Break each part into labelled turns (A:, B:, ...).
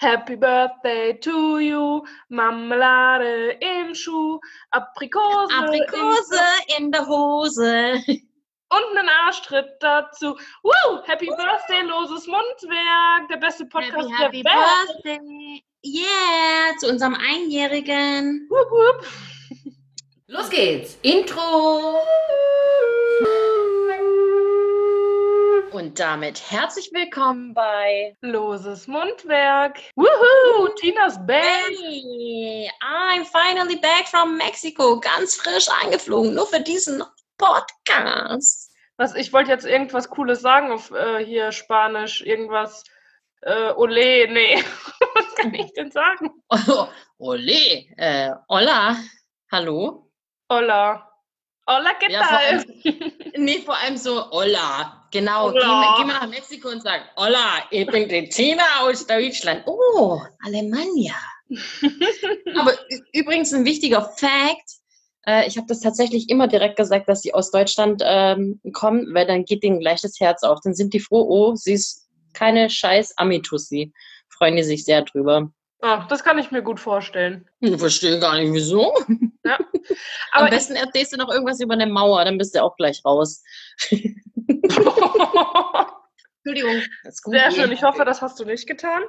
A: Happy Birthday to you, Marmelade im Schuh, Aprikose,
B: Aprikose in der Hose.
A: und einen Arschtritt dazu. Woo! Happy Birthday, loses Mundwerk, der beste Podcast
B: Happy, happy
A: der Welt.
B: Birthday. Yeah, zu unserem Einjährigen.
A: Wupp, wupp.
B: Los geht's. Intro. Und damit herzlich willkommen bei
A: Loses Mundwerk. Woohoo! Tinas Band.
B: Hey, I'm finally back from Mexico. Ganz frisch eingeflogen, nur für diesen Podcast.
A: Was, ich wollte jetzt irgendwas Cooles sagen auf äh, hier Spanisch, irgendwas. Äh, ole, nee. Was kann ich denn sagen?
B: Oh, ole, äh, hola, hallo.
A: Hola. Hola, ¿qué
B: Ja,
A: tal?
B: Nee, vor allem so, hola. Genau, Geh,
A: Hola.
B: mal- geh mal nach Mexiko und sag, hola, ich bin die Tina aus Deutschland. Oh, Alemannia. Aber übrigens ein wichtiger Fact. Äh, ich habe das tatsächlich immer direkt gesagt, dass sie aus Deutschland ähm, kommen, weil dann geht denen gleich das Herz auf. Dann sind die froh, oh, sie ist keine scheiß Amitussi. Freuen die sich sehr drüber.
A: Ach, das kann ich mir gut vorstellen.
B: Ich verstehe gar nicht, wieso.
A: Ja.
B: Am besten erzählst du noch irgendwas über eine Mauer, dann bist du auch gleich raus. Entschuldigung. Das ist gut.
A: Sehr schön. Ich hoffe, das hast du nicht getan.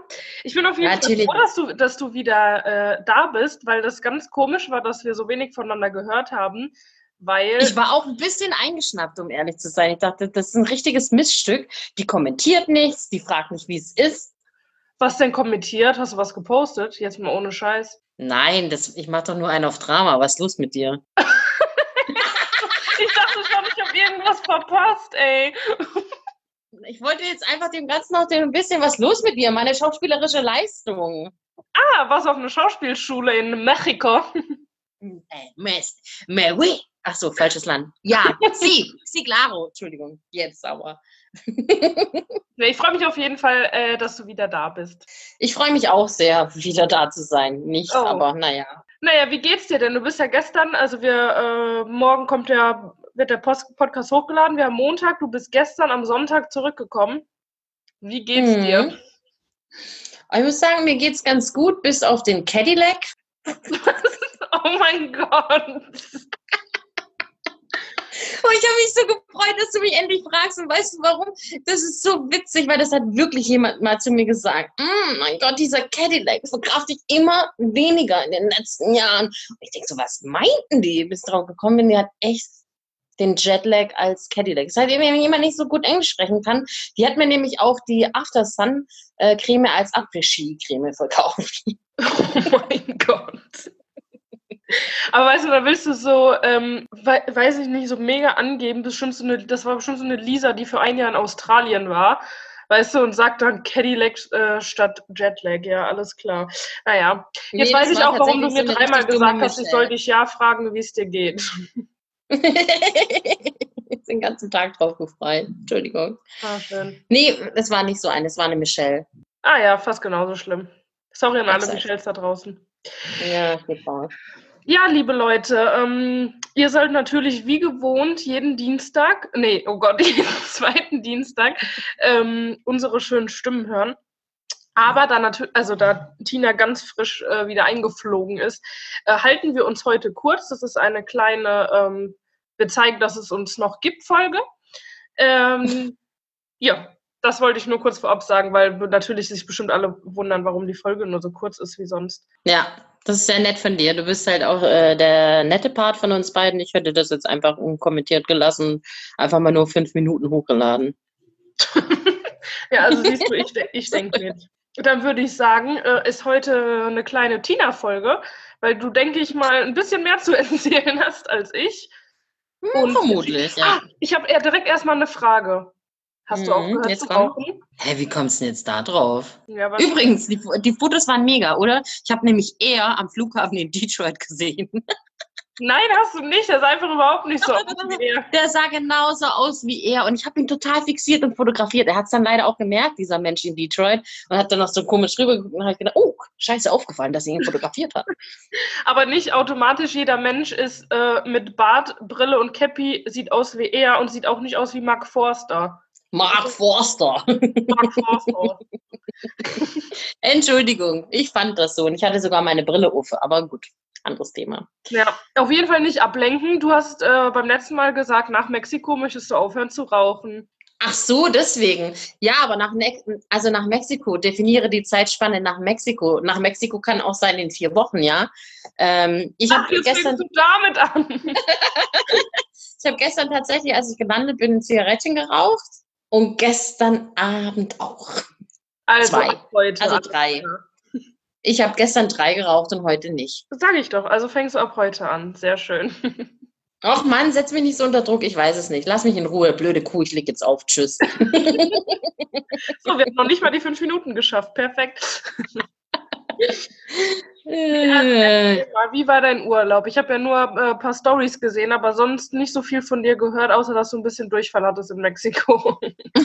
A: Ich bin auf jeden Fall froh, dass du, dass du wieder äh, da bist, weil das ganz komisch war, dass wir so wenig voneinander gehört haben. Weil
B: Ich war auch ein bisschen eingeschnappt, um ehrlich zu sein. Ich dachte, das ist ein richtiges Missstück. Die kommentiert nichts, die fragt nicht, wie es ist.
A: Was denn kommentiert? Hast du was gepostet? Jetzt mal ohne Scheiß.
B: Nein, das, ich mache doch nur einen auf Drama. Was ist los mit dir?
A: Ich dachte schon, ich habe irgendwas verpasst, ey.
B: Ich wollte jetzt einfach dem Ganzen noch ein bisschen was los mit dir, meine schauspielerische Leistung.
A: Ah, was auf einer Schauspielschule in Mexiko.
B: Äh, Mist. Ach so, falsches Land. Ja, sí, sí, claro. Entschuldigung, jetzt sauer.
A: Ich freue mich auf jeden Fall, äh, dass du wieder da bist.
B: Ich freue mich auch sehr, wieder da zu sein. Nicht,
A: Oh.
B: aber naja.
A: Naja, wie geht's dir denn? Du bist ja gestern, also wir, äh, morgen kommt der, wird der Post Podcast hochgeladen. Wir haben Montag, du bist gestern am Sonntag zurückgekommen. Wie geht's
B: Mhm.
A: dir?
B: Ich muss sagen, mir geht's ganz gut, bis auf den Cadillac.
A: Oh mein Gott.
B: Oh, ich habe mich so gefreut, dass du mich endlich fragst. Und weißt du warum? Das ist so witzig, weil das hat wirklich jemand mal zu mir gesagt. Mm, mein Gott, dieser Cadillac verkauft sich immer weniger in den letzten Jahren. Und ich denke so, was meinten die? Bis drauf gekommen bin, die hat echt den Jetlag als Cadillac. Das heißt, wenn jemand nicht so gut Englisch sprechen kann, die hat mir nämlich auch die After Sun äh, Creme als Après-Ski-Creme verkauft.
A: Oh mein Gott. Aber weißt du, da willst du so, ähm, wei- weiß ich nicht, so mega angeben, bestimmt so eine, das war bestimmt so eine Lisa, die für ein Jahr in Australien war, weißt du, und sagt dann Cadillac äh, statt Jetlag, ja, alles klar. Naja, jetzt
B: Nee,
A: weiß ich auch, warum du mir
B: so
A: dreimal gesagt hast, ich soll dich ja fragen, wie es dir geht.
B: Jetzt den ganzen Tag drauf gefreut. Entschuldigung.
A: Ah, schön.
B: Nee, es war nicht so eine, es war eine Michelle.
A: Ah ja, fast genauso schlimm. Sorry an alle. Michelles da draußen.
B: Ja, super.
A: Ja, liebe Leute, ähm, ihr sollt natürlich wie gewohnt jeden Dienstag, nee, oh Gott, jeden zweiten Dienstag ähm, unsere schönen Stimmen hören. Aber da natürlich, also da Tina ganz frisch äh, wieder eingeflogen ist, äh, halten wir uns heute kurz. Das ist eine kleine, ähm, wir zeigen, dass es uns noch gibt, Folge. Ähm, ja, das wollte ich nur kurz vorab sagen, weil natürlich sich bestimmt alle wundern, warum die Folge nur so kurz ist wie sonst.
B: Ja, das ist sehr nett von dir. Du bist halt auch äh, der nette Part von uns beiden. Ich hätte das jetzt einfach unkommentiert gelassen, einfach mal nur fünf Minuten hochgeladen.
A: Ja, also siehst du, ich, ich denke mit. Dann würde ich sagen, äh, ist heute eine kleine Tina-Folge, weil du, denke ich mal, ein bisschen mehr zu erzählen hast als ich. Und-
B: Vermutlich, ja.
A: Ah, ich habe direkt erstmal eine Frage. Hast du
B: Mhm,
A: aufgehört
B: jetzt
A: zu rauchen?
B: Hä, wie kommst du denn jetzt da drauf?
A: Ja?
B: Übrigens, die, die Fotos waren mega, oder? Ich habe nämlich eher am Flughafen in Detroit gesehen.
A: Nein, hast du nicht. Das ist einfach überhaupt nicht so. Aus wie er.
B: Der sah genauso aus wie er und ich habe ihn total fixiert und fotografiert. Er hat es dann leider auch gemerkt, dieser Mensch in Detroit, und hat dann noch so komisch rübergeguckt und hat gedacht, oh, scheiße, aufgefallen, dass ich ihn fotografiert habe.
A: Aber nicht automatisch jeder Mensch ist äh, mit Bart, Brille und Cappy, sieht aus wie er und sieht auch nicht aus wie Mark Forster.
B: Mark Forster.
A: Mark Forster.
B: Entschuldigung, ich fand das so und ich hatte sogar meine Brille auf, aber gut, anderes Thema.
A: Ja, auf jeden Fall nicht ablenken. Du hast äh, beim letzten Mal gesagt, nach Mexiko möchtest du aufhören zu rauchen.
B: Ach so, deswegen. Ja, aber nach, Ne- also nach Mexiko, definiere die Zeitspanne nach Mexiko. Nach Mexiko kann auch sein in vier Wochen, ja. Ähm, ich
A: Ach,
B: habe
A: jetzt
B: gestern,
A: du damit an.
B: ich hab gestern tatsächlich, als ich gelandet bin, ein Zigarettchen geraucht und gestern Abend auch.
A: Also
B: Zwei.
A: heute.
B: Also drei.
A: klar.
B: Ich habe gestern drei geraucht und heute nicht.
A: Sag ich doch. Also fängst du ab heute an. Sehr schön.
B: Ach Mann, setz mich nicht so unter Druck, ich weiß es nicht. Lass mich in Ruhe, blöde Kuh, ich leg jetzt auf. Tschüss.
A: So, wir haben noch nicht mal die fünf Minuten geschafft. Perfekt.
B: Äh,
A: Wie war dein Urlaub? Ich habe ja nur äh, ein paar Stories gesehen, aber sonst nicht so viel von dir gehört, außer dass du ein bisschen Durchfall hattest in Mexiko.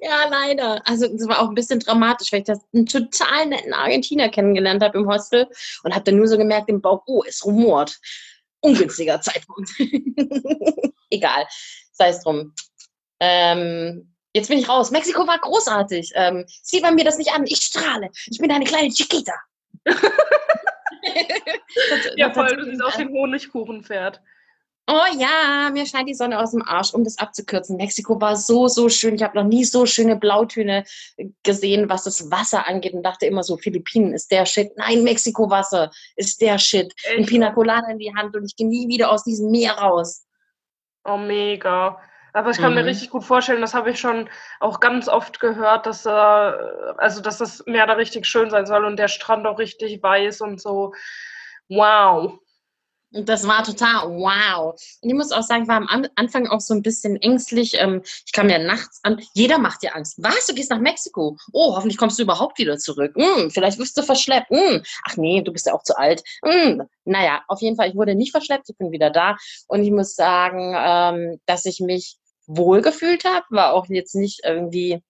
B: ja, leider. Also es war auch ein bisschen dramatisch, weil ich das einen total netten Argentinier kennengelernt habe im Hostel und habe dann nur so gemerkt im Bauch, oh, es rumort. Ungünstiger Zeitpunkt. Egal, sei es drum. Ähm, jetzt bin ich raus. Mexiko war großartig. Ähm, sieht man mir das nicht an. Ich strahle. Ich bin eine kleine Chiquita.
A: ja, voll. Du siehst aus ein Honigkuchenpferd.
B: Oh ja, mir scheint die Sonne aus dem Arsch, um das abzukürzen. Mexiko war so, so schön. Ich habe noch nie so schöne Blautöne gesehen, was das Wasser angeht und dachte immer so, Philippinen ist der Shit. Nein, Mexiko-Wasser ist der Shit. Ein? Pina Colada in die Hand und ich gehe nie wieder aus diesem Meer raus.
A: Oh, mega. Aber ich kann mir
B: Mhm.
A: richtig gut vorstellen, das habe ich schon auch ganz oft gehört, dass, äh, also, dass das Meer da richtig schön sein soll und der Strand auch richtig weiß und so. Wow.
B: Und das war total wow. Und ich muss auch sagen, ich war am An- Anfang auch so ein bisschen ängstlich. Ähm, Ich kam ja nachts an. Jeder macht dir Angst. Was? Du gehst nach Mexiko? Oh, hoffentlich kommst du überhaupt wieder zurück. Hm, vielleicht wirst du verschleppt. Hm. Ach nee, du bist ja auch zu alt. Hm. Naja, auf jeden Fall, ich wurde nicht verschleppt. Ich bin wieder da. Und ich muss sagen, ähm, dass ich mich wohl gefühlt habe. War auch jetzt nicht irgendwie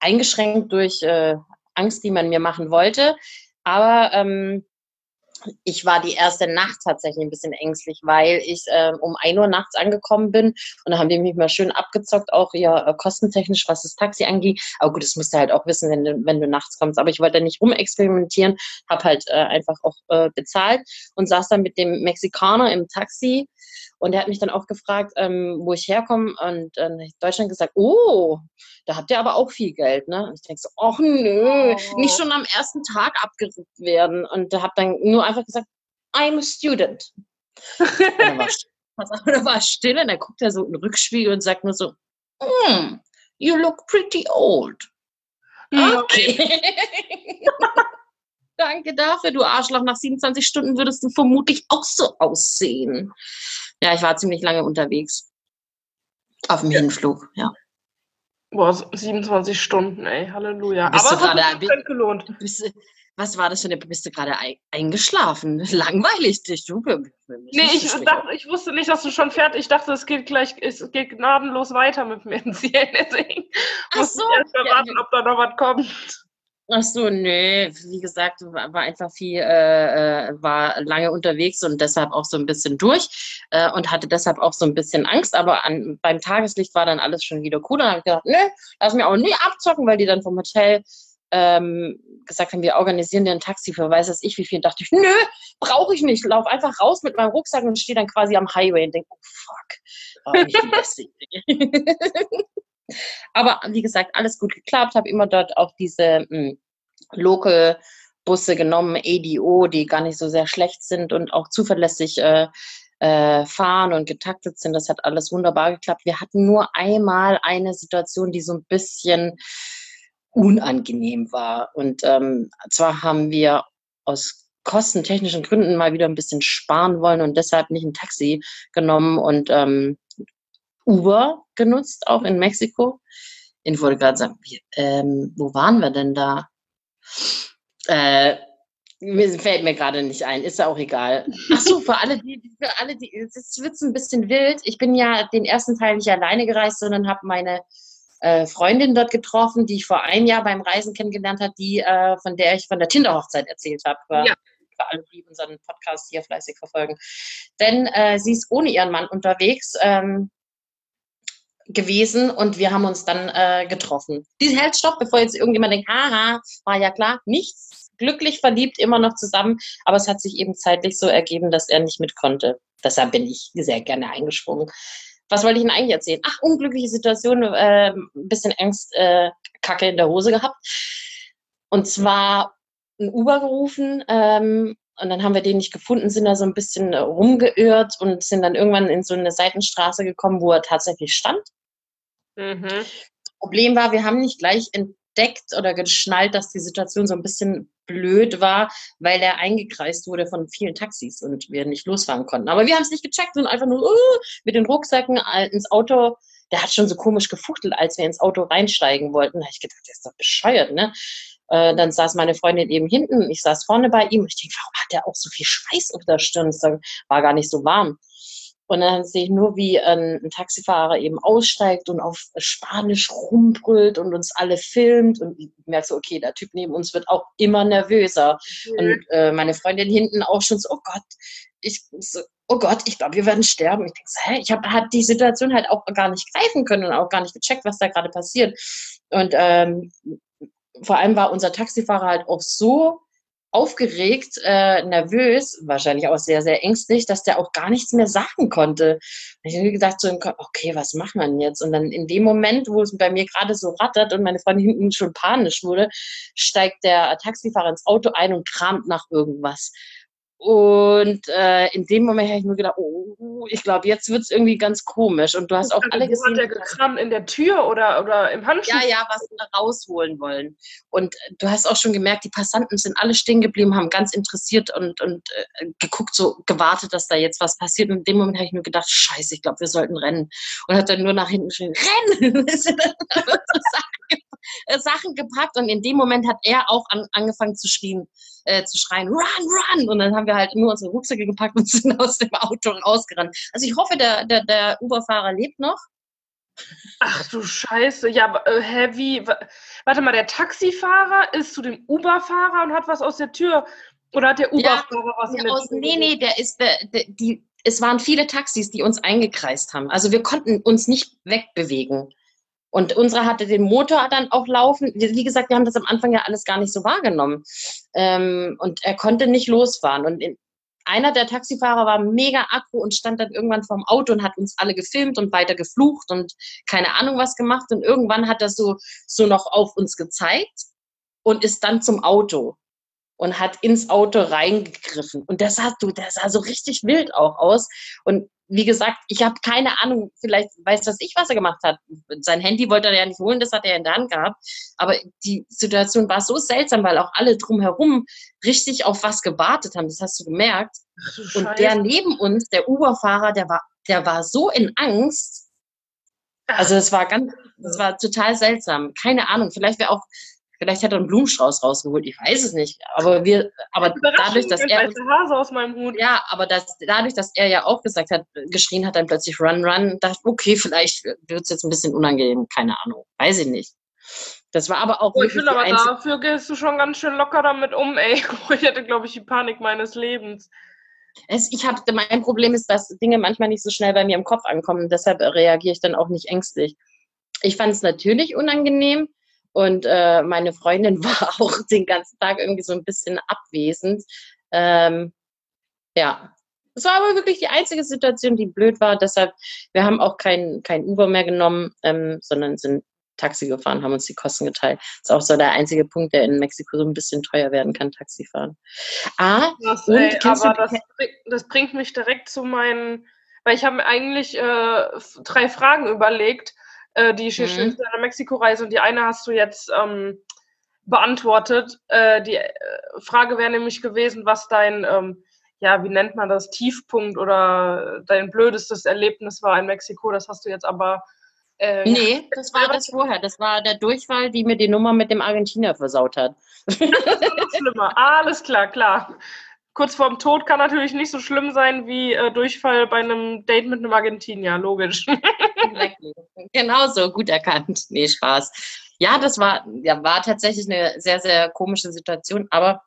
B: eingeschränkt durch äh, Angst, die man mir machen wollte. Aber ähm, ich war die erste Nacht tatsächlich ein bisschen ängstlich, weil ich ähm, um 1 Uhr nachts angekommen bin und da haben die mich mal schön abgezockt, auch ja äh, kostentechnisch, was das Taxi angeht. Aber gut, das musst du halt auch wissen, wenn du, wenn du nachts kommst. Aber ich wollte da nicht rumexperimentieren, habe halt äh, einfach auch äh, bezahlt und saß dann mit dem Mexikaner im Taxi und er hat mich dann auch gefragt, ähm, wo ich herkomme und äh, ich Deutschland gesagt, oh, da habt ihr aber auch viel Geld, ne? Und ich denke so, ach nö,
A: Oh.
B: nicht schon am ersten Tag abgerückt werden. Und habe dann nur einfach gesagt, I'm a student. Und war, dann war still und dann guckt er so in den Rückspiegel und sagt nur so, "Hmm, you look pretty old. Okay. Danke dafür, du Arschloch. Nach 27 Stunden würdest du vermutlich auch so aussehen. Ja, ich war ziemlich lange unterwegs. Auf dem Hinflug, ja.
A: Boah, 27 Stunden, ey. Halleluja.
B: Bist
A: Aber es hat sich gelohnt.
B: Bist, was war das für eine, bist du gerade ei- eingeschlafen? Langweilig dich, du.
A: Nee, ich, dachte, ich wusste nicht, dass du schon fertig Ich dachte, es geht gleich, es geht gnadenlos weiter mit mir erzählen. Deswegen
B: Ach
A: musste
B: so,
A: ich erst mal
B: ja,
A: warten, ob da noch was kommt.
B: Ach so, nee, wie gesagt, war, war einfach viel, äh, äh, war lange unterwegs und deshalb auch so ein bisschen durch äh, und hatte deshalb auch so ein bisschen Angst, aber an, beim Tageslicht war dann alles schon wieder cool. Dann habe ich gedacht, nee, lass mich auch nie abzocken, weil die dann vom Hotel ähm, gesagt haben, wir organisieren dir ein Taxi für weiß es ich wie viel. Dachte ich, nö, brauche ich nicht. Lauf einfach raus mit meinem Rucksack und stehe dann quasi am Highway und denke, oh fuck, war auch nicht die beste Idee. Aber wie gesagt, alles gut geklappt, habe immer dort auch diese mh, Local Busse genommen, ADO, die gar nicht so sehr schlecht sind und auch zuverlässig äh, äh, fahren und getaktet sind. Das hat alles wunderbar geklappt. Wir hatten nur einmal eine Situation, die so ein bisschen unangenehm war. Und ähm, zwar haben wir aus kostentechnischen Gründen mal wieder ein bisschen sparen wollen und deshalb nicht ein Taxi genommen und ähm, Uber genutzt, auch in Mexiko. Ich wollte gerade sagen, ähm, wo waren wir denn da? Äh, mir fällt mir gerade nicht ein, ist ja auch egal. Ach so, für alle, die, für alle, die, es wird ein bisschen wild. Ich bin ja den ersten Teil nicht alleine gereist, sondern habe meine äh, Freundin dort getroffen, die ich vor einem Jahr beim Reisen kennengelernt hat, die, äh, von der ich von der Tinder-Hochzeit erzählt habe. Für,
A: Ja.
B: für alle, die unseren Podcast hier fleißig verfolgen. Denn äh, sie ist ohne ihren Mann unterwegs. Ähm, gewesen und wir haben uns dann äh, getroffen. Die hält Stopp, bevor jetzt irgendjemand denkt, haha, war ja klar, nichts. Glücklich verliebt, immer noch zusammen, aber es hat sich eben zeitlich so ergeben, dass er nicht mit konnte. Deshalb bin ich sehr gerne eingesprungen. Was wollte ich Ihnen eigentlich erzählen? Ach, unglückliche Situation, äh, ein bisschen Angst, äh, Kacke in der Hose gehabt. Und zwar ein Uber gerufen ähm, und dann haben wir den nicht gefunden, sind da so ein bisschen rumgeirrt und sind dann irgendwann in so eine Seitenstraße gekommen, wo er tatsächlich stand. Mhm. Problem war, wir haben nicht gleich entdeckt oder geschnallt, dass die Situation so ein bisschen blöd war, weil er eingekreist wurde von vielen Taxis und wir nicht losfahren konnten. Aber wir haben es nicht gecheckt und einfach nur uh, mit den Rucksäcken ins Auto. Der hat schon so komisch gefuchtelt, als wir ins Auto reinsteigen wollten. Da habe ich gedacht, der ist doch bescheuert, ne? Äh, dann saß meine Freundin eben hinten, ich saß vorne bei ihm. Ich denke, warum hat der auch so viel Schweiß auf der Stirn? Es war gar nicht so warm. Und dann sehe ich nur, wie ein, ein, Taxifahrer eben aussteigt und auf Spanisch rumbrüllt und uns alle filmt. Und ich merke so, okay, der Typ neben uns wird auch immer nervöser. Mhm. Und äh, meine Freundin hinten auch schon so, oh Gott, ich, so, oh Gott, ich glaube, wir werden sterben. Ich denke, so, hä? ich habe halt die Situation halt auch gar nicht greifen können und auch gar nicht gecheckt, was da gerade passiert. Und ähm, vor allem war unser Taxifahrer halt auch so aufgeregt, äh, nervös, wahrscheinlich auch sehr, sehr ängstlich, dass der auch gar nichts mehr sagen konnte. Ich habe gedacht, so, okay, was macht man jetzt? Und dann in dem Moment, wo es bei mir gerade so rattert und meine Freundin hinten schon panisch wurde, steigt der Taxifahrer ins Auto ein und kramt nach irgendwas. Und äh, in dem Moment habe ich mir gedacht, oh, ich glaube, jetzt wird es irgendwie ganz komisch. Und du hast auch alle gesehen.
A: Der gekramt in der Tür oder, oder im Handschuh?
B: Ja, ja, was rausholen wollen. Und äh, du hast auch schon gemerkt, die Passanten sind alle stehen geblieben, haben ganz interessiert und, und äh, geguckt, so gewartet, dass da jetzt was passiert. Und in dem Moment habe ich mir gedacht, scheiße, ich glaube, wir sollten rennen. Und hat dann nur nach hinten geschrien, rennen! Sachen gepackt und in dem Moment hat er auch an, angefangen zu schreien, äh, zu schreien, run, run! Und dann haben wir halt nur unsere Rucksäcke gepackt und sind aus dem Auto rausgerannt. Also ich hoffe, der, der, der Uber-Fahrer lebt noch.
A: Ach du Scheiße, ja, äh, hä, wie, warte mal, der Taxifahrer ist zu dem Uber-Fahrer und hat was aus der Tür, oder hat der Uber-Fahrer ja, was
B: in der aus, Tür? Nee, nee, der ist, der, der, die, es waren viele Taxis, die uns eingekreist haben. Also wir konnten uns nicht wegbewegen. Und unsere hatte den Motor dann auch laufen. Wie gesagt, wir haben das am Anfang ja alles gar nicht so wahrgenommen. Ähm, und er konnte nicht losfahren. Und in, einer der Taxifahrer war mega aggro und stand dann irgendwann vorm Auto und hat uns alle gefilmt und weiter geflucht und keine Ahnung was gemacht. Und irgendwann hat er so, so noch auf uns gezeigt und ist dann zum Auto und hat ins Auto reingegriffen. Und der sah, du, der sah so richtig wild auch aus. Und wie gesagt, ich habe keine Ahnung, vielleicht weiß das ich, was er gemacht hat. Sein Handy wollte er ja nicht holen, das hat er in der Hand gehabt. Aber die Situation war so seltsam, weil auch alle drumherum richtig auf was gewartet haben. Das hast du gemerkt. Ach, und der neben uns, der Uberfahrer, der war, der war so in Angst. Also es war ganz, es war total seltsam. Keine Ahnung. Vielleicht wäre auch Vielleicht hat er einen Blumenstrauß rausgeholt, ich weiß es nicht. Aber wir, aber dadurch, dass er.
A: Hase aus meinem Hut.
B: Ja, aber das, dadurch, dass er ja auch gesagt hat, geschrien hat, dann plötzlich Run, Run, dachte okay, vielleicht wird es jetzt ein bisschen unangenehm, keine Ahnung, weiß ich nicht. Das war aber auch.
A: Oh, ich finde aber dafür gehst du schon ganz schön locker damit um, ey. Ich hätte, glaube ich, die Panik meines Lebens.
B: Es, ich habe, mein Problem ist, dass Dinge manchmal nicht so schnell bei mir im Kopf ankommen. Deshalb reagiere ich dann auch nicht ängstlich. Ich fand es natürlich unangenehm, und äh, meine Freundin war auch den ganzen Tag irgendwie so ein bisschen abwesend. Ähm, ja, es war aber wirklich die einzige Situation, die blöd war. Deshalb, wir haben auch kein, kein Uber mehr genommen, ähm, sondern sind Taxi gefahren, haben uns die Kosten geteilt. Das ist auch so der einzige Punkt, der in Mexiko so ein bisschen teuer werden kann, Taxifahren.
A: Ah, das, und ey, aber das, das, bringt mich direkt zu meinen, weil ich habe eigentlich äh, drei Fragen überlegt äh, die Geschichte mhm. Mexiko-Reise und die eine hast du jetzt ähm, beantwortet. Äh, die äh, Frage wäre nämlich gewesen, was dein, ähm, ja, wie nennt man das, Tiefpunkt oder dein blödestes Erlebnis war in Mexiko. Das hast du jetzt aber.
B: Äh, nee, das war das vorher. Das war der Durchfall, die mir die Nummer mit dem Argentinier versaut hat.
A: Das ist noch schlimmer. Alles klar, klar kurz vorm Tod kann natürlich nicht so schlimm sein wie äh, Durchfall bei einem Date mit einem Argentinier, logisch.
B: genau so, gut erkannt. Nee, Spaß. Ja, das war, ja, war tatsächlich eine sehr, sehr komische Situation, aber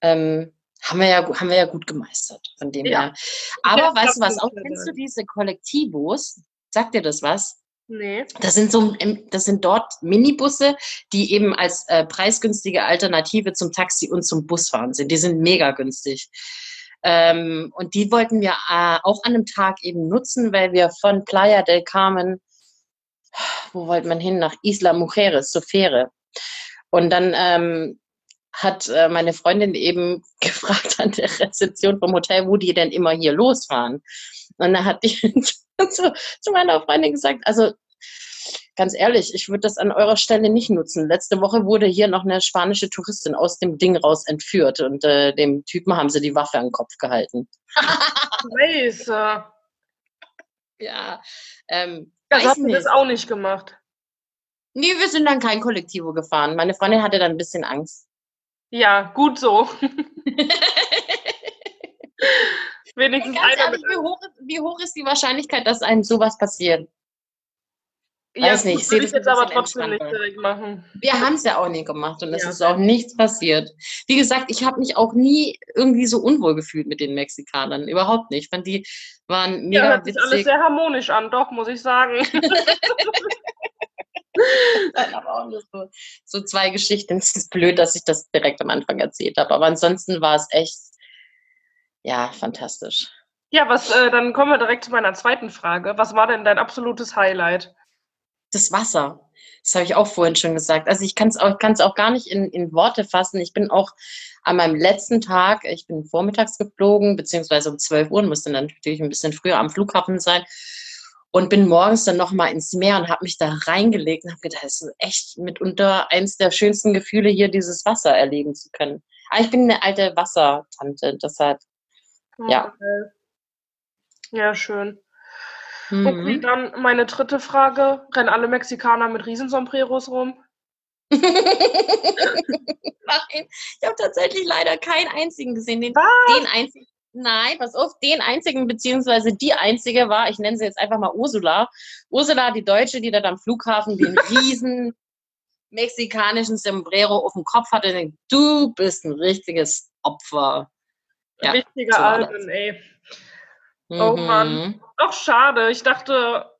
B: ähm, haben wir ja, haben wir ja gut gemeistert, von dem ja. her. Aber weißt du was, auch kennst du diese Kollektivos? Sagt dir das was?
A: Nee.
B: Das sind so, ähm, das sind dort Minibusse, die eben als äh, preisgünstige Alternative zum Taxi und zum Busfahren sind. Die sind mega günstig. Ähm, und die wollten wir äh, auch an einem Tag eben nutzen, weil wir von Playa del Carmen, wo wollte man hin? Nach Isla Mujeres, zur Fähre. Und dann ähm, hat äh, meine Freundin eben gefragt an der Rezeption vom Hotel, wo die denn immer hier losfahren. Und dann hat die zu, zu meiner Freundin gesagt, also ganz ehrlich, ich würde das an eurer Stelle nicht nutzen. Letzte Woche wurde hier noch eine spanische Touristin aus dem Ding raus entführt und äh, dem Typen haben sie die Waffe an den Kopf gehalten.
A: Scheiße.
B: Ja, ähm,
A: Das du
B: nicht.
A: das auch nicht gemacht.
B: Nee, wir sind dann kein Kollektivo gefahren. Meine Freundin hatte dann ein bisschen Angst.
A: Ja, gut so. Wenigstens
B: Ganz
A: einer
B: ehrlich, wie hoch, ist, wie hoch ist die Wahrscheinlichkeit, dass einem sowas passiert?
A: Ja,
B: weiß nicht, ich sehe
A: würde
B: das
A: jetzt aber trotzdem nicht direkt machen.
B: Wir haben es ja auch nie gemacht und es
A: Ja.
B: ist auch nichts passiert. Wie gesagt, ich habe mich auch nie irgendwie so unwohl gefühlt mit den Mexikanern. Überhaupt nicht. Ich fand, die waren
A: Ja,
B: mega
A: hört sich alles
B: witzig.
A: sehr harmonisch an, doch, muss ich sagen.
B: aber auch nur so, so zwei Geschichten. Es ist blöd, dass ich das direkt am Anfang erzählt habe. Aber ansonsten war es echt, ja, fantastisch.
A: Ja, was, äh, dann kommen wir direkt zu meiner zweiten Frage. Was war denn dein absolutes Highlight?
B: Das Wasser. Das habe ich auch vorhin schon gesagt. Also ich kann es auch, kann's auch gar nicht in, in Worte fassen. Ich bin auch an meinem letzten Tag, ich bin vormittags geflogen, beziehungsweise um 12 Uhr, musste dann natürlich ein bisschen früher am Flughafen sein und bin morgens dann nochmal ins Meer und habe mich da reingelegt und habe gedacht, das ist echt mitunter eins der schönsten Gefühle, hier dieses Wasser erleben zu können. Aber ich bin eine alte Wassertante, deshalb. Ja.
A: geil. Ja, schön. Okay,
B: Mhm.
A: dann meine dritte Frage. Rennen alle Mexikaner mit Riesensombreros rum?
B: Nein, ich habe tatsächlich leider keinen einzigen gesehen. Den,
A: Was?
B: den einzigen, nein, pass auf, den einzigen, beziehungsweise die einzige war, ich nenne sie jetzt einfach mal Ursula. Ursula, die Deutsche, die dort am Flughafen den riesen mexikanischen Sombrero auf dem Kopf hatte. Und denkt, du bist ein richtiges Opfer. Ja,
A: Richtiger Alben, ey. Oh Mann.
B: Mhm.
A: Doch schade. Ich dachte,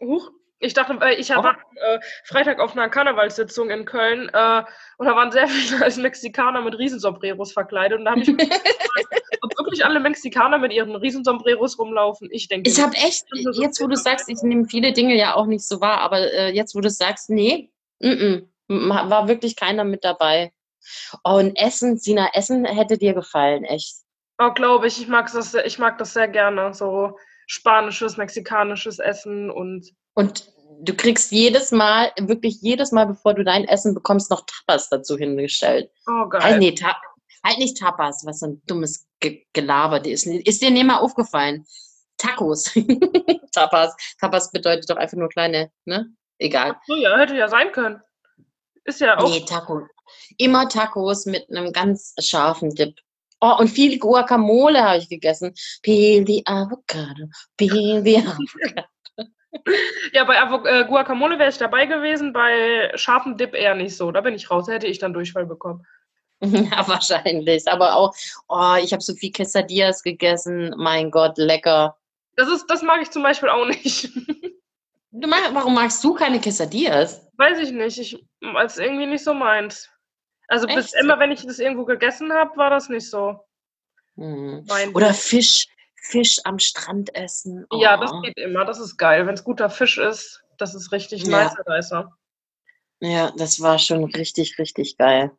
A: huch, ich dachte, äh, ich
B: Oh.
A: war äh, Freitag auf einer Karnevalssitzung in Köln äh, und da waren sehr viele Mexikaner mit Riesensombreros verkleidet und da habe ich mich gefragt, ob wirklich alle Mexikaner mit ihren Riesensombreros rumlaufen. Ich denke,
B: Ich habe echt, jetzt wo du sagst, ich nehme viele Dinge ja auch nicht so wahr, aber äh, jetzt wo du sagst, nee, -mm, m- war wirklich keiner mit dabei. Oh, und Essen, Sina, Essen hätte dir gefallen, echt.
A: Oh, glaube ich, ich mag das, sehr- ich mag das sehr gerne, so spanisches, mexikanisches Essen und
B: Und du kriegst jedes Mal, wirklich jedes Mal, bevor du dein Essen bekommst, noch Tapas dazu hingestellt.
A: oh geil.
B: Halt, nee, ta halt nicht Tapas, was so ein dummes Ge Gelaber ist. Ist dir nicht mal aufgefallen? Tacos. Tapas. Tapas bedeutet doch einfach nur kleine, ne? Egal.
A: So, ja, hätte ja sein können. Ist ja auch.
B: Nee, Taco. Immer Tacos mit einem ganz scharfen Dip. Oh, und viel Guacamole habe ich gegessen. Peel the avocado, peel the avocado.
A: Ja, bei Avo äh, Guacamole wäre ich dabei gewesen, bei scharfem Dip eher nicht so. Da bin ich raus, da hätte ich dann Durchfall bekommen.
B: Ja, wahrscheinlich. Aber auch, oh, ich habe so viel Quesadillas gegessen. Mein Gott, lecker.
A: Das, ist, das mag ich zum Beispiel auch nicht.
B: Du mag, warum magst du keine Quesadillas?
A: Weiß ich nicht. Ich, als irgendwie nicht so meins. Also bis
B: Echt?
A: immer, wenn ich das irgendwo gegessen habe, war das nicht so.
B: Hm. Oder Fisch, Fisch am Strand essen. Oh.
A: Ja, das geht immer. Das ist geil. Wenn es guter Fisch ist, das ist richtig
B: Ja.
A: nice, Reißer.
B: Ja, das war schon richtig, richtig geil.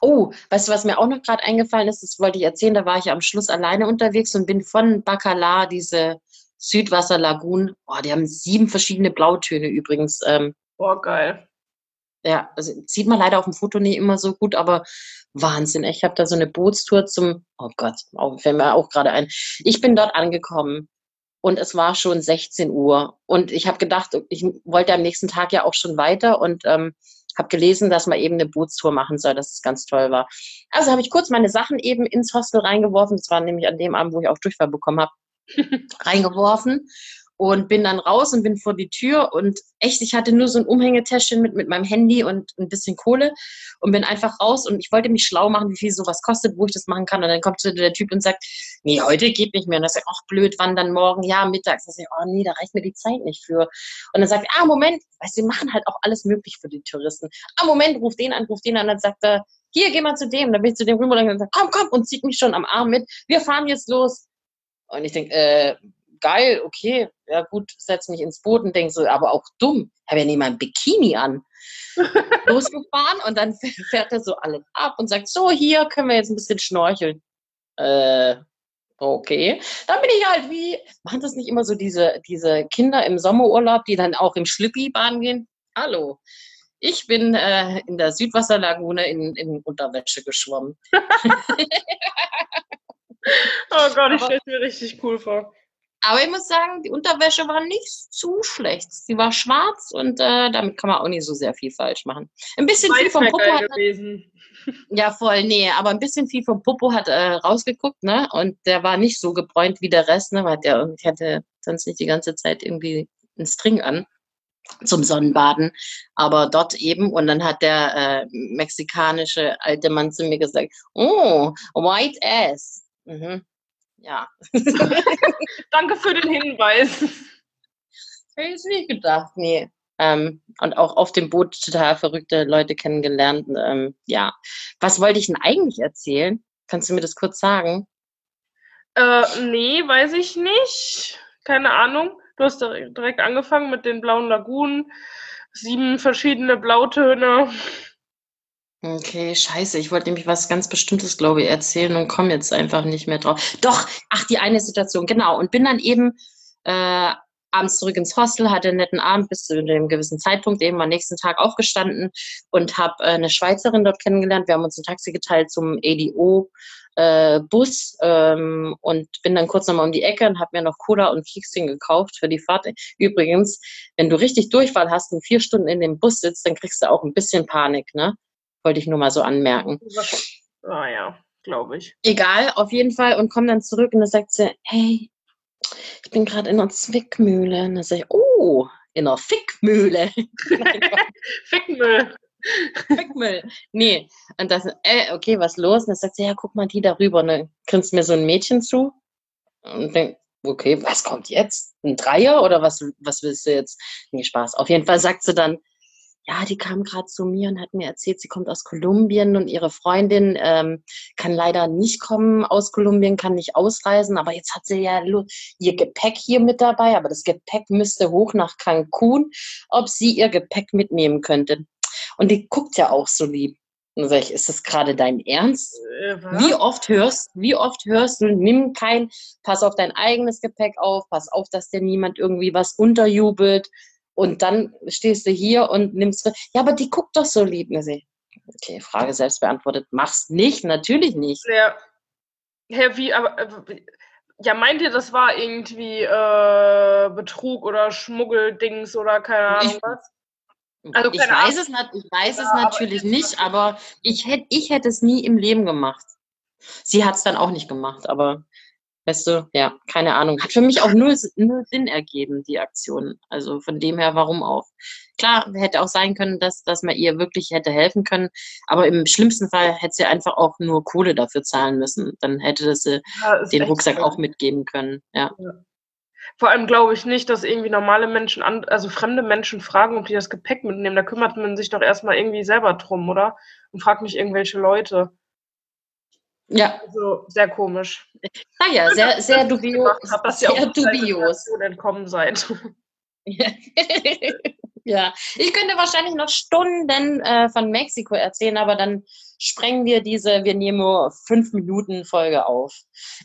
B: Oh, weißt du, was mir auch noch gerade eingefallen ist? Das wollte ich erzählen. Da war ich am Schluss alleine unterwegs und bin von Bacalar, diese Südwasserlagun. Oh, die haben sieben verschiedene Blautöne übrigens. Ähm,
A: Boah, geil.
B: Ja, also sieht man leider auf dem Foto nicht immer so gut, aber Wahnsinn. Ich habe da so eine Bootstour zum, oh Gott, fällt mir auch gerade ein. Ich bin dort angekommen und es war schon 16 Uhr und ich habe gedacht, ich wollte am nächsten Tag ja auch schon weiter und ähm, habe gelesen, dass man eben eine Bootstour machen soll, dass es ganz toll war. Also habe ich kurz meine Sachen eben ins Hostel reingeworfen. Das war nämlich an dem Abend, wo ich auch Durchfall bekommen habe, reingeworfen und bin dann raus und bin vor die Tür und echt, ich hatte nur so ein Umhängetäschchen mit, mit meinem Handy und ein bisschen Kohle und bin einfach raus und ich wollte mich schlau machen, wie viel sowas kostet, wo ich das machen kann und dann kommt der Typ und sagt, nee, heute geht nicht mehr und dann sagt, ach blöd, wann dann morgen? Ja, mittags. Sag ich, oh nee, da reicht mir die Zeit nicht für. Und dann sagt er, ah, Moment, weißt du, wir machen halt auch alles möglich für die Touristen. Ah, Moment, ruf den an, ruf den an, und dann sagt er, hier, geh mal zu dem. Dann bin ich zu dem rüber und dann sagt, komm, komm, und zieht mich schon am Arm mit. Wir fahren jetzt los. Und ich denke, äh, geil, okay, ja gut, setz mich ins Boot und denk so, aber auch dumm, ich habe ja mein Bikini an. Losgefahren und dann fährt er so alles ab und sagt, so, hier können wir jetzt ein bisschen schnorcheln. Äh, okay. Dann bin ich halt wie, machen das nicht immer so diese, diese Kinder im Sommerurlaub, die dann auch im Schlippi baden gehen? Hallo. Ich bin äh, in der Südwasserlagune in, in Unterwäsche geschwommen.
A: oh Gott, ich stelle mir richtig cool vor.
B: Aber ich muss sagen, die Unterwäsche war nicht zu schlecht. Sie war schwarz und äh, damit kann man auch nicht so sehr viel falsch machen. Ein bisschen viel vom Popo hat, gewesen. Ja, voll, nee, aber ein bisschen viel vom Popo hat äh, rausgeguckt, ne? Und der war nicht so gebräunt wie der Rest, ne? Weil der irgendwie hatte sonst nicht die ganze Zeit irgendwie einen String an zum Sonnenbaden, aber dort eben und dann hat der äh, mexikanische alte Mann zu mir gesagt, oh, white ass. Mhm ja.
A: Danke für den Hinweis.
B: Hätte ich nicht gedacht, nee. Ähm, und auch auf dem Boot total verrückte Leute kennengelernt. Ähm, ja. Was wollte ich denn eigentlich erzählen? Kannst du mir das kurz sagen?
A: Äh, nee, weiß ich nicht. Keine Ahnung. Du hast direkt angefangen mit den blauen Lagunen. Sieben verschiedene Blautöne.
B: Okay, scheiße. Ich wollte nämlich was ganz Bestimmtes, glaube ich, erzählen und komme jetzt einfach nicht mehr drauf. Doch, ach, die eine Situation, genau. Und bin dann eben äh, abends zurück ins Hostel, hatte einen netten Abend bis zu einem gewissen Zeitpunkt, eben am nächsten Tag aufgestanden und habe äh, eine Schweizerin dort kennengelernt. Wir haben uns ein Taxi geteilt zum ADO. Äh, Bus ähm, und bin dann kurz nochmal um die Ecke und habe mir noch Cola und Keksing gekauft für die Fahrt. Übrigens, wenn du richtig Durchfall hast und vier Stunden in dem Bus sitzt, dann kriegst du auch ein bisschen Panik, ne? Wollte ich nur mal so anmerken.
A: Ah ja, glaube ich.
B: Egal, auf jeden Fall. Und komme dann zurück und dann sagt sie, hey, ich bin gerade in einer Zwickmühle. Und dann sage ich, oh, in einer Fickmühle.
A: Fickmüll.
B: Fickmüll. Nee. Und das, äh, okay, was los? Und dann sagt sie, ja, guck mal die darüber. Und dann grinst mir so ein Mädchen zu. Und denkt, okay, was kommt jetzt? Ein Dreier oder was, was willst du jetzt? Nee, Spaß. Auf jeden Fall sagt sie dann, ja, die kam gerade zu mir und hat mir erzählt, sie kommt aus Kolumbien und ihre Freundin ähm, kann leider nicht kommen aus Kolumbien, kann nicht ausreisen, aber jetzt hat sie ja ihr Gepäck hier mit dabei, aber das Gepäck müsste hoch nach Cancun, ob sie ihr Gepäck mitnehmen könnte. Und die guckt ja auch so lieb. Und sag ich, ist das gerade dein Ernst? Äh, wie oft hörst, wie oft hörst du, nimm kein, pass auf dein eigenes Gepäck auf, pass auf, dass dir niemand irgendwie was unterjubelt und dann stehst du hier und nimmst, ja, aber die guckt doch so lieb. Okay, Frage selbst beantwortet. Mach's nicht, natürlich nicht.
A: Ja. Herr, wie, aber, äh, ja, meint ihr, das war irgendwie äh, Betrug oder Schmuggeldings oder keine Ahnung was?
B: Also, ich, weiß es, ich weiß ja, es natürlich aber nicht, aber ich hätte ich hätt es nie im Leben gemacht. Sie hat es dann auch nicht gemacht, aber Weißt du, ja, keine Ahnung. Hat für mich auch null, null Sinn ergeben, die Aktion. Also von dem her, warum auch? Klar, hätte auch sein können, dass, dass man ihr wirklich hätte helfen können, aber im schlimmsten Fall hätte sie einfach auch nur Kohle dafür zahlen müssen. Dann hätte sie ja, den Rucksack auch mitgeben können. Ja. ja.
A: Vor allem glaube ich nicht, dass irgendwie normale Menschen, also fremde Menschen fragen, ob die das Gepäck mitnehmen. Da kümmert man sich doch erstmal irgendwie selber drum, oder? Und fragt nicht irgendwelche Leute.
B: Ja.
A: Also sehr komisch.
B: Naja, sehr, sehr dubios.
A: Hab, dass sehr ihr auch dubios. entkommen seid.
B: ja, ich könnte wahrscheinlich noch Stunden äh, von Mexiko erzählen, aber dann sprengen wir diese, wir nehmen nur fünf Minuten Folge auf.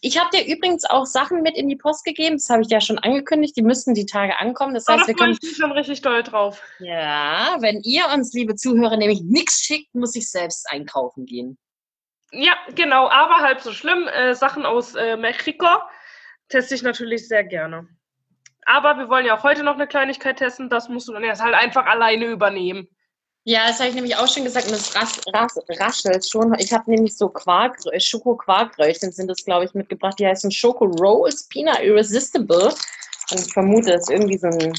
B: Ich habe dir übrigens auch Sachen mit in die Post gegeben, das habe ich ja schon angekündigt, die müssten die Tage ankommen. Das heißt,
A: oh, da wir können ich schon richtig doll drauf.
B: Ja, wenn ihr uns, liebe Zuhörer, nämlich nichts schickt, muss ich selbst einkaufen gehen.
A: Ja, genau, aber halb so schlimm. Äh, Sachen aus äh, Mexiko teste ich natürlich sehr gerne. Aber wir wollen ja auch heute noch eine Kleinigkeit testen. Das musst du dann erst halt einfach alleine übernehmen.
B: Ja, das habe ich nämlich auch schon gesagt und das ras, ras, raschelt schon. Ich habe nämlich so Quark, Schoko-Quarkröllchen sind das, glaube ich, mitgebracht. Die heißen Schoko Rolls Peanut Irresistible. Und ich vermute, es ist irgendwie so ein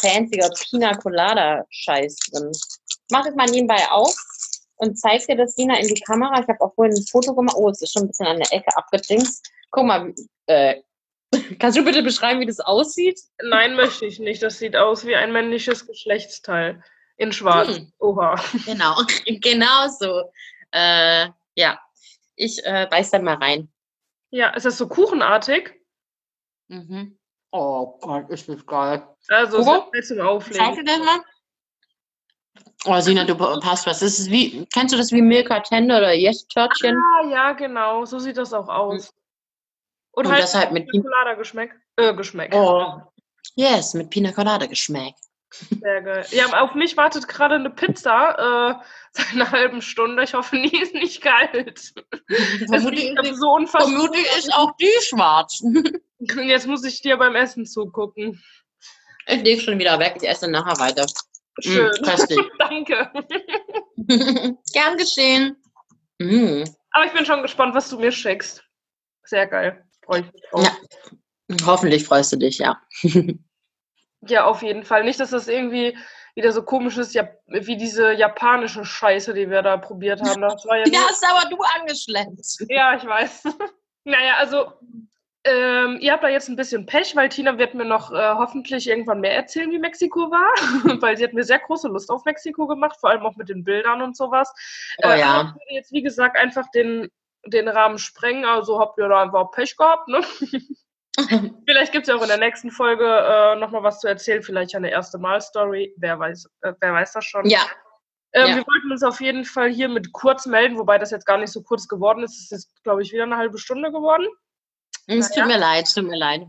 B: fancier Pina Colada-Scheiß drin. Ich mache es mal nebenbei auf und zeige dir das Dina in die Kamera. Ich habe auch vorhin ein Foto gemacht. Oh, es ist schon ein bisschen an der Ecke abgedingst. Guck mal, äh, kannst du bitte beschreiben, wie das aussieht?
A: Nein, möchte ich nicht. Das sieht aus wie ein männliches Geschlechtsteil. In schwarz.
B: Hm.
A: Oha.
B: Genau, genau so. Äh, ja, ich äh, beiß dann mal rein.
A: Ja, ist das so kuchenartig?
B: Mhm. Oh Gott, ist das geil.
A: Also,
B: Hugo?
A: so zum
B: Zeig
A: Auflegen.
B: dir das mal. Oh, Sina, du passt was. Das ist wie, kennst du das wie Milka Tender oder Yes Törtchen?
A: Ah, ja, genau. So sieht das auch aus. Und,
B: Und
A: halt
B: das halt mit Pin
A: Schokolade-Geschmack. Äh, Geschmack.
B: Oh. Yes, mit Pina Colada Geschmack.
A: Sehr geil. Ja, auf mich wartet gerade eine Pizza äh, seit einer halben Stunde. Ich hoffe, die ist nicht kalt.
B: Vermutlich,
A: so
B: ist auch die schwarz.
A: Jetzt muss ich dir beim Essen zugucken.
B: Ich leg schon wieder weg. Ich esse nachher weiter.
A: Schön.
B: Mm.
A: Danke.
B: Gern geschehen. Mm.
A: Aber ich bin schon gespannt, was du mir schickst. Sehr geil. Freue ich mich drauf.
B: Ja. Hoffentlich freust du dich, ja.
A: Ja, auf jeden Fall. Nicht, dass das irgendwie wieder so komisch ist, ja, wie diese japanische Scheiße, die wir da probiert haben. Das war ja,
B: Ja, hast aber du angeschleppt.
A: ja ich weiß. naja, also ähm, ihr habt da jetzt ein bisschen Pech, weil Tina wird mir noch äh, hoffentlich irgendwann mehr erzählen, wie Mexiko war, weil sie hat mir sehr große Lust auf Mexiko gemacht, vor allem auch mit den Bildern und sowas.
B: Oh
A: Äh,
B: ja.
A: aber ich würde jetzt, wie gesagt, einfach den, den Rahmen sprengen, also habt ihr da einfach Pech gehabt, ne? Vielleicht gibt es ja auch in der nächsten Folge äh, nochmal was zu erzählen, vielleicht eine erste Mal-Story. Wer weiß, äh, wer weiß das schon.
B: Ja,
A: Ähm,
B: ja.
A: Wir wollten uns auf jeden Fall hier mit kurz melden, wobei das jetzt gar nicht so kurz geworden ist. Es ist, glaube ich, wieder eine halbe Stunde geworden.
B: Es tut mir leid, es tut mir leid.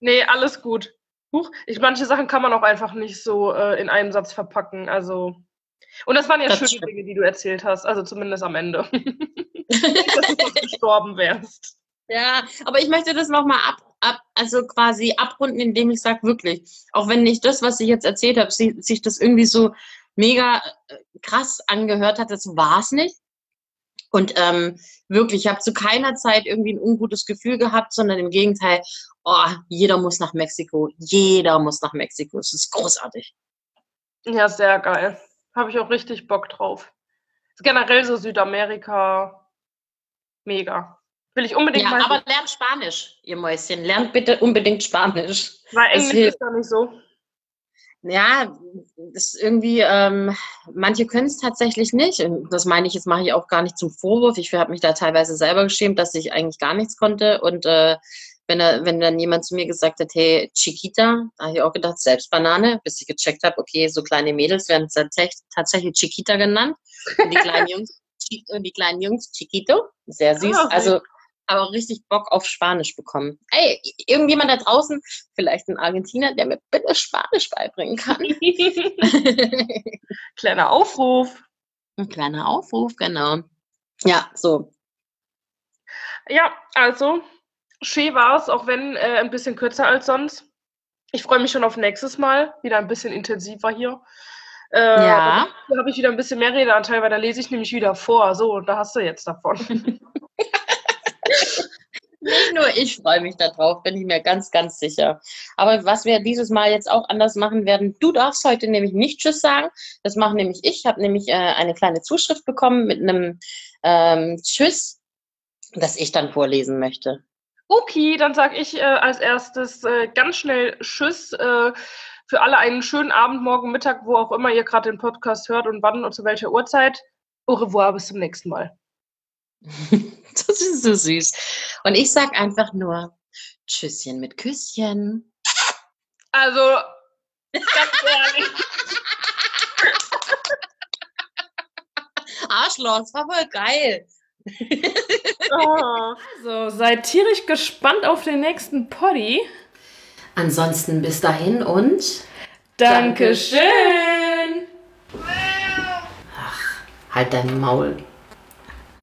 A: Nee, alles gut. Huch, ich, manche Sachen kann man auch einfach nicht so äh, in einem Satz verpacken. Also. Und das waren ja
B: Das
A: schöne
B: stimmt.
A: Dinge, die du erzählt hast, also zumindest am Ende. Nicht, dass du sonst gestorben wärst.
B: Ja, aber ich möchte das nochmal ab, ab, also quasi abrunden, indem ich sage, wirklich, auch wenn nicht das, was ich jetzt erzählt habe, si- sich das irgendwie so mega äh, krass angehört hat, das war es nicht. Und ähm, wirklich, ich habe zu keiner Zeit irgendwie ein ungutes Gefühl gehabt, sondern im Gegenteil, oh, jeder muss nach Mexiko. Jeder muss nach Mexiko. Es ist großartig.
A: Ja, sehr geil. Habe ich auch richtig Bock drauf. Generell so Südamerika, mega. Will ich unbedingt
B: Ja,
A: mal.
B: aber lernt Spanisch, ihr Mäuschen. Lernt bitte unbedingt Spanisch.
A: weil Englisch ist da nicht so.
B: Ja, das ist irgendwie, ähm, manche können es tatsächlich nicht. Und das meine ich, jetzt mache ich auch gar nicht zum Vorwurf. Ich habe mich da teilweise selber geschämt, dass ich eigentlich gar nichts konnte. Und äh, wenn, er, wenn dann jemand zu mir gesagt hat, hey, Chiquita, da habe ich auch gedacht, selbst Banane, bis ich gecheckt habe, okay, so kleine Mädels werden tatsächlich, tatsächlich Chiquita genannt. Und die kleinen Jungs, Chi- und die kleinen Jungs Chiquito, sehr süß.
A: Süß.
B: Also aber auch richtig Bock auf Spanisch bekommen. Ey, irgendjemand da draußen, vielleicht ein Argentinier, der mir bitte Spanisch beibringen kann.
A: Kleiner Aufruf.
B: Ein kleiner Aufruf, genau. Ja, so.
A: Ja, also, schön war es, auch wenn äh, ein bisschen kürzer als sonst. Ich freue mich schon auf nächstes Mal, wieder ein bisschen intensiver hier. Äh,
B: Ja.
A: Da habe ich wieder ein bisschen mehr Redeanteil, weil da lese ich nämlich wieder vor. So, und da hast du jetzt davon.
B: Nicht nur ich freue mich darauf, bin ich mir ganz, ganz sicher. Aber was wir dieses Mal jetzt auch anders machen werden, du darfst heute nämlich nicht Tschüss sagen. Das mache nämlich ich. Ich habe nämlich äh, eine kleine Zuschrift bekommen mit einem ähm, Tschüss, das ich dann vorlesen möchte.
A: Okay, dann sage ich äh, als erstes äh, ganz schnell Tschüss. Äh, für alle einen schönen Abend, morgen, Mittag, wo auch immer ihr gerade den Podcast hört und wann und zu welcher Uhrzeit. Au revoir, bis zum nächsten Mal.
B: Das ist so süß. Und ich sag einfach nur Tschüsschen mit Küsschen.
A: Also, ganz ehrlich.
B: Arschloch, das war voll geil.
A: Oh. Also, seid tierisch gespannt auf den nächsten Poddy.
B: Ansonsten bis dahin und
A: Dankeschön.
B: halt dein Maul.